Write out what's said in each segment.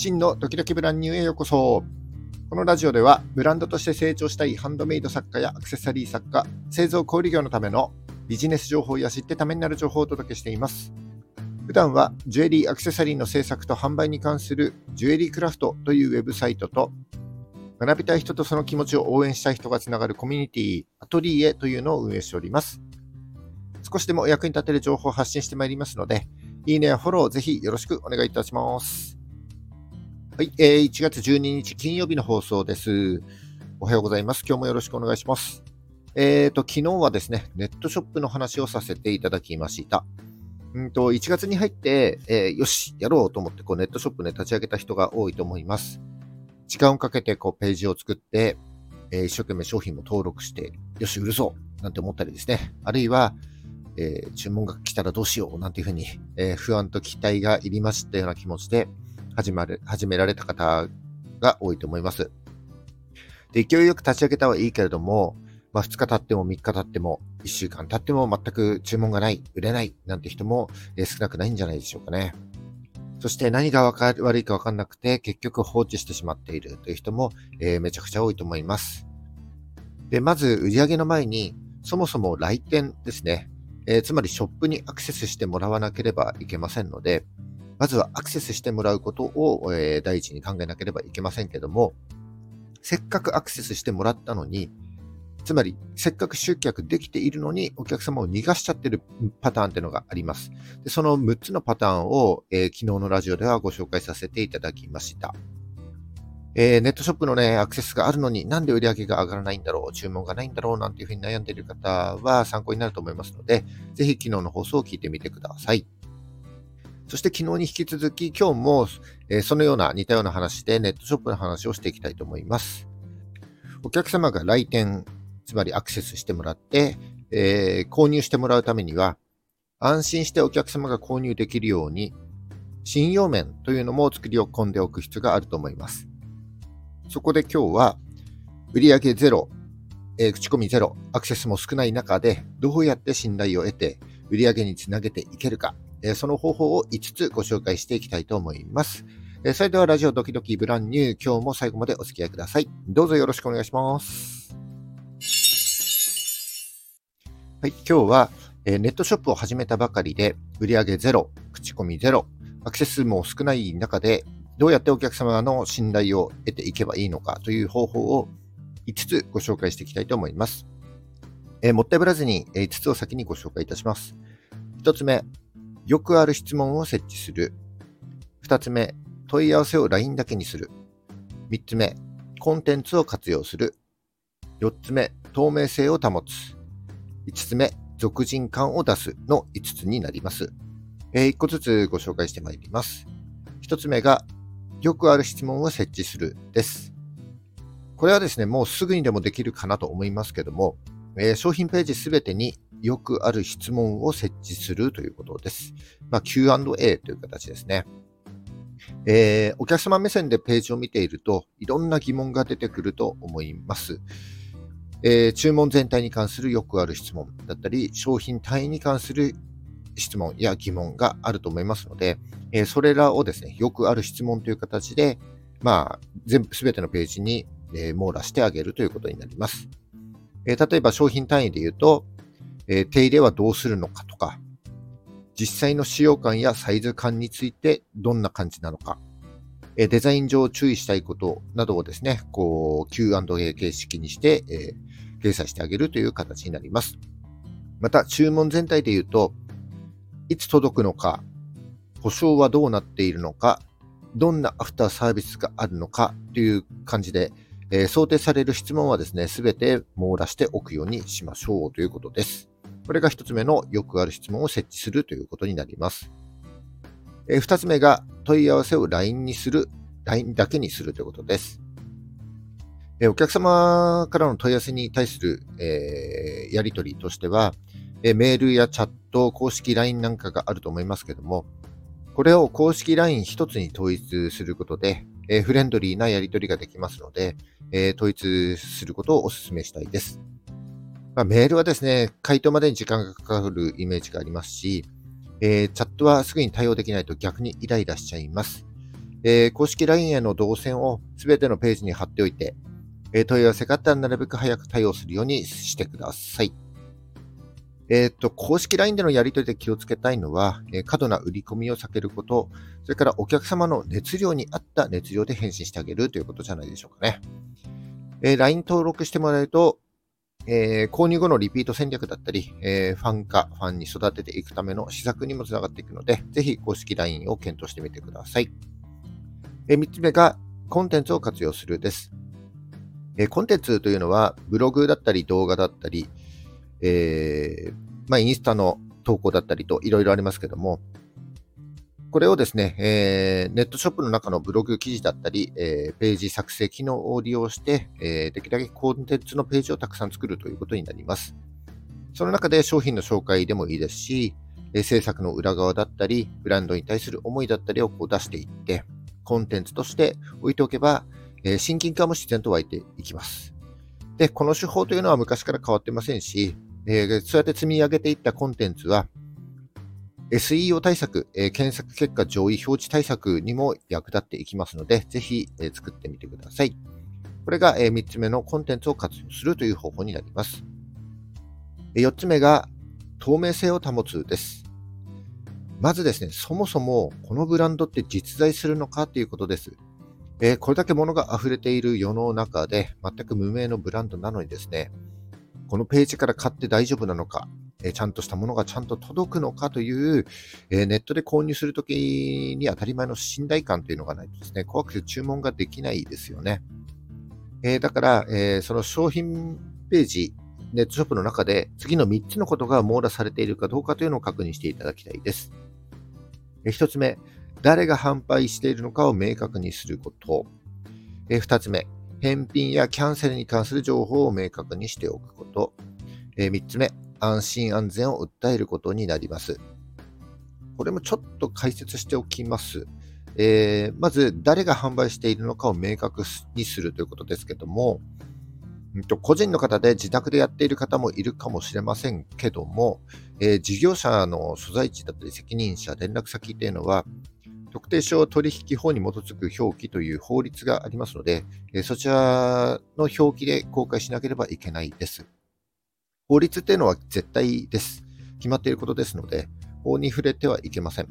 真のドキドキブランニューへようこそ。このラジオでは、ブランドとして成長したいハンドメイド作家やアクセサリー作家、製造小売業のためのビジネス情報や知ってためになる情報をお届けしています。普段はジュエリーアクセサリーの制作と販売に関するジュエリークラフトというウェブサイトと学びたい人とその気持ちを応援したい人がつながるコミュニティアトリエというのを運営しております。少しでもお役に立てる情報を発信してまいりますので、いいねやフォローをぜひよろしくお願いいたします。はい、えー、1月12日金曜日の放送です。おはようございます。今日もよろしくお願いします。えーと、昨日はですね、ネットショップの話をさせていただきました。うんと、1月に入って、えー、よし、やろうと思ってこうネットショップね、立ち上げた人が多いと思います。時間をかけてこうページを作って、えー、一生懸命商品も登録して、よし、売るぞなんて思ったりですね。あるいは、えー、注文が来たらどうしようなんていうふうに、えー、不安と期待がいりましたような気持ちで始まる、始められた方が多いと思います。で、勢いよく立ち上げたはいいけれども、まあ、2日経っても3日経っても1週間経っても全く注文がない、売れないなんて人も、え、少なくないんじゃないでしょうかね。そして何が悪いかわかんなくて結局放置してしまっているという人も、えー、めちゃくちゃ多いと思います。で、まず売り上げの前にそもそも来店ですね。えー、つまりショップにアクセスしてもらわなければいけませんので、まずはアクセスしてもらうことを、えー、第一に考えなければいけませんけども、せっかくアクセスしてもらったのに、つまり、せっかく集客できているのに、お客様を逃がしちゃってるパターンっていうのがあります。でその6つのパターンを、えー、昨日のラジオではご紹介させていただきました。えー、ネットショップのね、アクセスがあるのになんで売り上げが上がらないんだろう、注文がないんだろうなんていうふうに悩んでいる方は参考になると思いますので、ぜひ昨日の放送を聞いてみてください。そして昨日に引き続き今日も、え、そのような似たような話でネットショップの話をしていきたいと思います。お客様が来店、つまりアクセスしてもらって、えー、購入してもらうためには、安心してお客様が購入できるように、信用面というのも作り込んでおく必要があると思います。そこで今日は、売上ゼロ、えー、口コミゼロ、アクセスも少ない中で、どうやって信頼を得て、売上につなげていけるか、え、その方法を5つご紹介していきたいと思います。えー、それでは、ラジオドキドキブランニュー、今日も最後までお付き合いください。どうぞよろしくお願いします。はい、今日は、え、ネットショップを始めたばかりで、売上ゼロ、口コミゼロ、アクセス数も少ない中で、どうやってお客様の信頼を得ていけばいいのかという方法を5つご紹介していきたいと思います。え、もったいぶらずに5つを先にご紹介いたします。1つ目、よくある質問を設置する。2つ目、問い合わせを LINE だけにする。3つ目、コンテンツを活用する。4つ目、透明性を保つ。5つ目、俗人感を出すの5つになります。えー、1個ずつご紹介してまいります。1つ目がよくある質問を設置するです。これはですね、もうすぐにでもできるかなと思いますけども、えー、商品ページすべてによくある質問を設置するということです。まあ、Q&A という形ですね。えー、お客様目線でページを見ていると、いろんな疑問が出てくると思います。えー、注文全体に関するよくある質問だったり、商品単位に関する質問や疑問があると思いますので、えー、それらをですね、よくある質問という形で、まあ、全部、すべてのページに、え、網羅してあげるということになります。えー、例えば商品単位で言うと、え手入れはどうするのかとか、実際の使用感やサイズ感についてどんな感じなのか、えデザイン上注意したいことなどをですね、こう Q&A 形式にして、え掲載してあげるという形になります。また、注文全体で言うと、いつ届くのか、保証はどうなっているのか、どんなアフターサービスがあるのかという感じで、えー、想定される質問はですね、すべて網羅しておくようにしましょうということです。これが一つ目のよくある質問を設置するということになります。えー、二つ目が問い合わせを LINE にする、LINE だけにするということです。えー、お客様からの問い合わせに対する、えー、やり取りとしては、えメールやチャット、公式 LINE なんかがあると思いますけども、これを公式 LINE 一つに統一することで、えフレンドリーなやり取りができますので、え統一することをお勧めしたいです。まあ、メールはですね、回答までに時間がかかるイメージがありますし、えー、チャットはすぐに対応できないと逆にイライラしちゃいます。えー、公式 LINE への動線をすべてのページに貼っておいて、えー、問い合わせがあったらなるべく早く対応するようにしてください。えっ、と、公式 LINE でのやり取りで気をつけたいのは、えー、過度な売り込みを避けること、それからお客様の熱量に合った熱量で返信してあげるということじゃないでしょうかね。えー、LINE 登録してもらえると、えー、購入後のリピート戦略だったり、えー、ファン化、ファンに育てていくための施策にもつながっていくので、ぜひ公式 LINE を検討してみてください。えー、3つ目が、コンテンツを活用するです。えー、コンテンツというのは、ブログだったり動画だったり、えー、まあ、インスタの投稿だったりといろいろありますけども、これをですね、えー、ネットショップの中のブログ記事だったり、えー、ページ作成機能を利用して、えー、できるだけコンテンツのページをたくさん作るということになります。その中で商品の紹介でもいいですし、え制作の裏側だったり、ブランドに対する思いだったりをこう出していって、コンテンツとして置いておけば、え親近感も自然と湧いていきます。で、この手法というのは昔から変わってませんし、え、そうやって積み上げていったコンテンツは、SEO 対策、え、検索結果上位表示対策にも役立っていきますので、ぜひ、え、作ってみてください。これが、え、3つ目のコンテンツを活用するという方法になります。え4つ目が透明性を保つです。まずですね、そもそもこのブランドって実在するのかということです。えこれだけ物が溢れている世の中で全く無名のブランドなのにですね、このページから買って大丈夫なのか、えちゃんとしたものがちゃんと届くのかという、えネットで購入するときに当たり前の信頼感というのがないとですね、怖くて注文ができないですよね。えだから、えその商品ページ、ネットショップの中で次の3つのことが網羅されているかどうかというのを確認していただきたいです。1つ目、誰が販売しているのかを明確にすること。2つ目、返品やキャンセルに関する情報を明確にしておくこと。えー、3つ目、安心安全を訴えることになります。これもちょっと解説しておきます。えー、まず、誰が販売しているのかを明確にするということですけども、個人の方で自宅でやっている方もいるかもしれませんけども、えー、事業者の所在地だったり責任者、連絡先というのは、特定商取引法に基づく表記という法律がありますので、そちらの表記で公開しなければいけないです。法律っていうのは絶対です。決まっていることですので、法に触れてはいけません。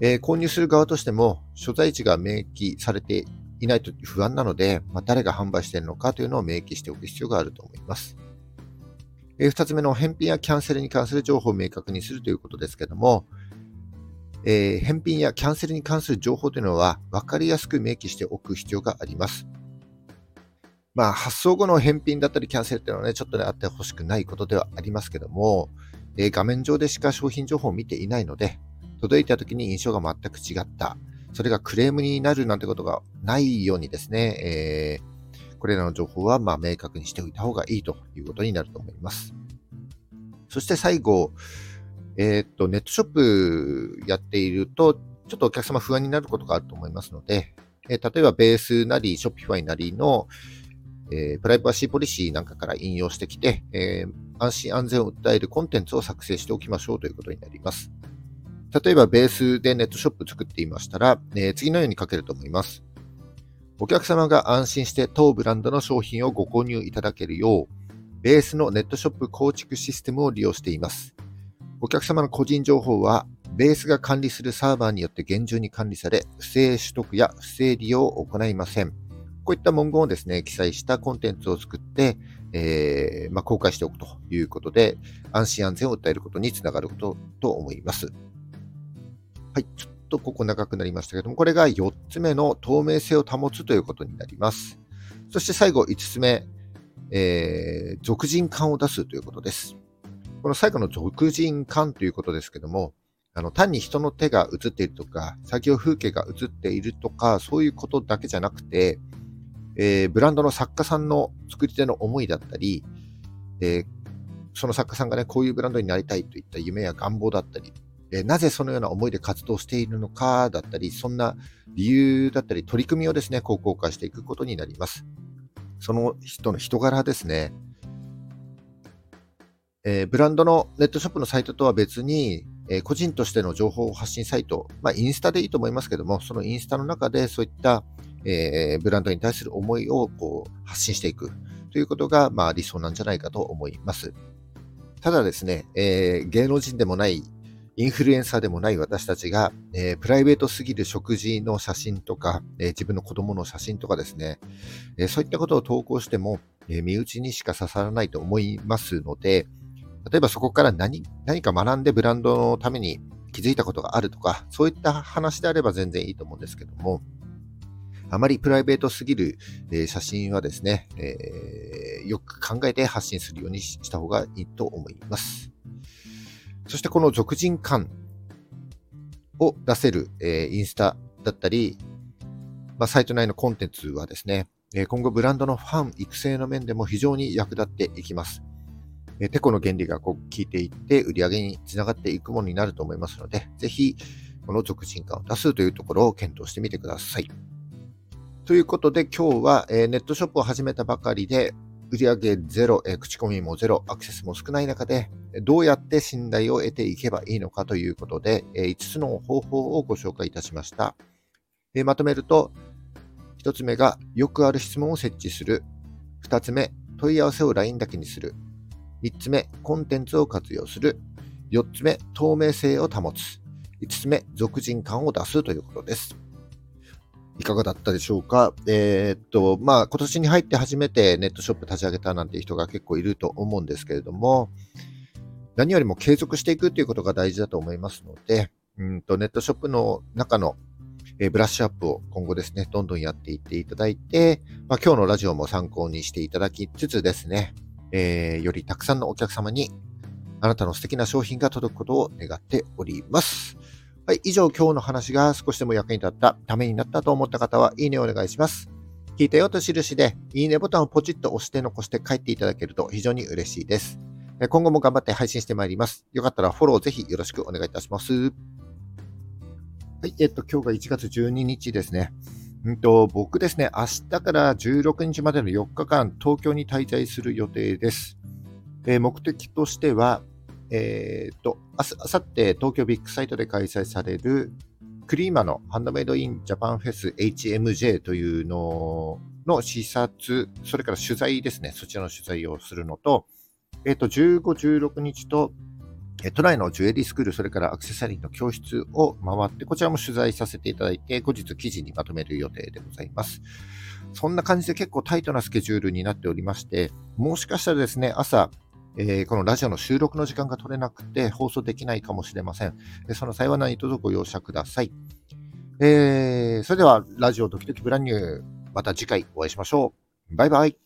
えー、購入する側としても、所在地が明記されていないと不安なので、まあ、誰が販売しているのかというのを明記しておく必要があると思います。えー、2つ目の返品やキャンセルに関する情報を明確にするということですけども、えー、返品やキャンセルに関する情報というのは分かりやすく明記しておく必要があります。まあ、発送後の返品だったりキャンセルというのはね、ちょっとね、あってほしくないことではありますけども、えー、画面上でしか商品情報を見ていないので、届いた時に印象が全く違った。それがクレームになるなんてことがないようにですね、えー、これらの情報はま明確にしておいた方がいいということになると思います。そして最後、えー、っと、ネットショップやっていると、ちょっとお客様不安になることがあると思いますので、えー、例えばベースなり、ショッピファイなりの、えー、プライバシーポリシーなんかから引用してきて、えー、安心安全を訴えるコンテンツを作成しておきましょうということになります。例えば、ベースでネットショップ作っていましたら、えー、次のように書けると思います。お客様が安心して当ブランドの商品をご購入いただけるよう、ベースのネットショップ構築システムを利用しています。お客様の個人情報は、ベースが管理するサーバーによって厳重に管理され、不正取得や不正利用を行いません。こういった文言をですね、記載したコンテンツを作って、えー、まあ、公開しておくということで、安心安全を訴えることにつながることと思います。はい、ちょっとここ長くなりましたけども、これが4つ目の透明性を保つということになります。そして最後5つ目、えー、俗人感を出すということです。この最後の俗人感ということですけども、あの単に人の手が映っているとか、作業風景が映っているとか、そういうことだけじゃなくて、えー、ブランドの作家さんの作り手の思いだったり、えー、その作家さんがね、こういうブランドになりたいといった夢や願望だったり、えー、なぜそのような思いで活動しているのかだったり、そんな理由だったり、取り組みをですね、こう公開していくことになります。その人の人柄ですね、えー、ブランドのネットショップのサイトとは別に、えー、個人としての情報発信サイト、まあ、インスタでいいと思いますけども、そのインスタの中でそういった、えー、ブランドに対する思いをこう発信していくということが、まあ、理想なんじゃないかと思います。ただですね、えー、芸能人でもない、インフルエンサーでもない私たちが、えー、プライベートすぎる食事の写真とか、えー、自分の子供の写真とかですね、えそういったことを投稿しても、え身内にしか刺さらないと思いますので、例えばそこから何何か学んでブランドのために気づいたことがあるとか、そういった話であれば全然いいと思うんですけども、あまりプライベートすぎる、え写真はですね、えー、よく考えて発信するようにした方がいいと思います。そしてこの俗人感を出せる、えインスタだったり、まあ、サイト内のコンテンツはですね、今後ブランドのファン育成の面でも非常に役立っていきます。えテコの原理がこう効いていって売り上げにつながっていくものになると思いますので、ぜひこの俗人感を出すというところを検討してみてください。ということで今日は、えネットショップを始めたばかりで売上ゼロ、え口コミもゼロ、アクセスも少ない中でどうやって信頼を得ていけばいいのかということで、え5つの方法をご紹介いたしました。えまとめると、1つ目がよくある質問を設置する。2つ目、問い合わせを LINE だけにする。3つ目、コンテンツを活用する。4つ目、透明性を保つ。5つ目、俗人感を出すということです。いかがだったでしょうか？えー、っと、まあ、今年に入って初めてネットショップ立ち上げたなんて人が結構いると思うんですけれども、何よりも継続していくということが大事だと思いますので、うんとネットショップの中のえブラッシュアップを今後ですね、どんどんやっていっていただいて、まあ、今日のラジオも参考にしていただきつつですね、えー、よりたくさんのお客様にあなたの素敵な商品が届くことを願っております。はい、以上今日の話が少しでも役に立った、ためになったと思った方は、いいねお願いします。聞いたよと印で、いいねボタンをポチッと押して残して帰っていただけると非常に嬉しいです。今後も頑張って配信してまいります。よかったらフォローぜひよろしくお願いいたします。はい、えっと、今日が1月12日ですね。うんと、僕ですね、明日から16日までの4日間、東京に滞在する予定です。えー、目的としては、えー、っと、あさって東京ビッグサイトで開催されるクリーマのハンドメイドインジャパンフェス HMJ というのの視察、それから取材ですね、そちらの取材をするのと、えっと、15、16日と都内のジュエリースクール、それからアクセサリーの教室を回って、こちらも取材させていただいて、後日記事にまとめる予定でございます。そんな感じで結構タイトなスケジュールになっておりまして、もしかしたらですね、朝、えー、このラジオの収録の時間が取れなくて放送できないかもしれません。その際は何卒ご容赦ください。えー、それでは、ラジオドキドキブランニュー、また次回お会いしましょう。バイバイ。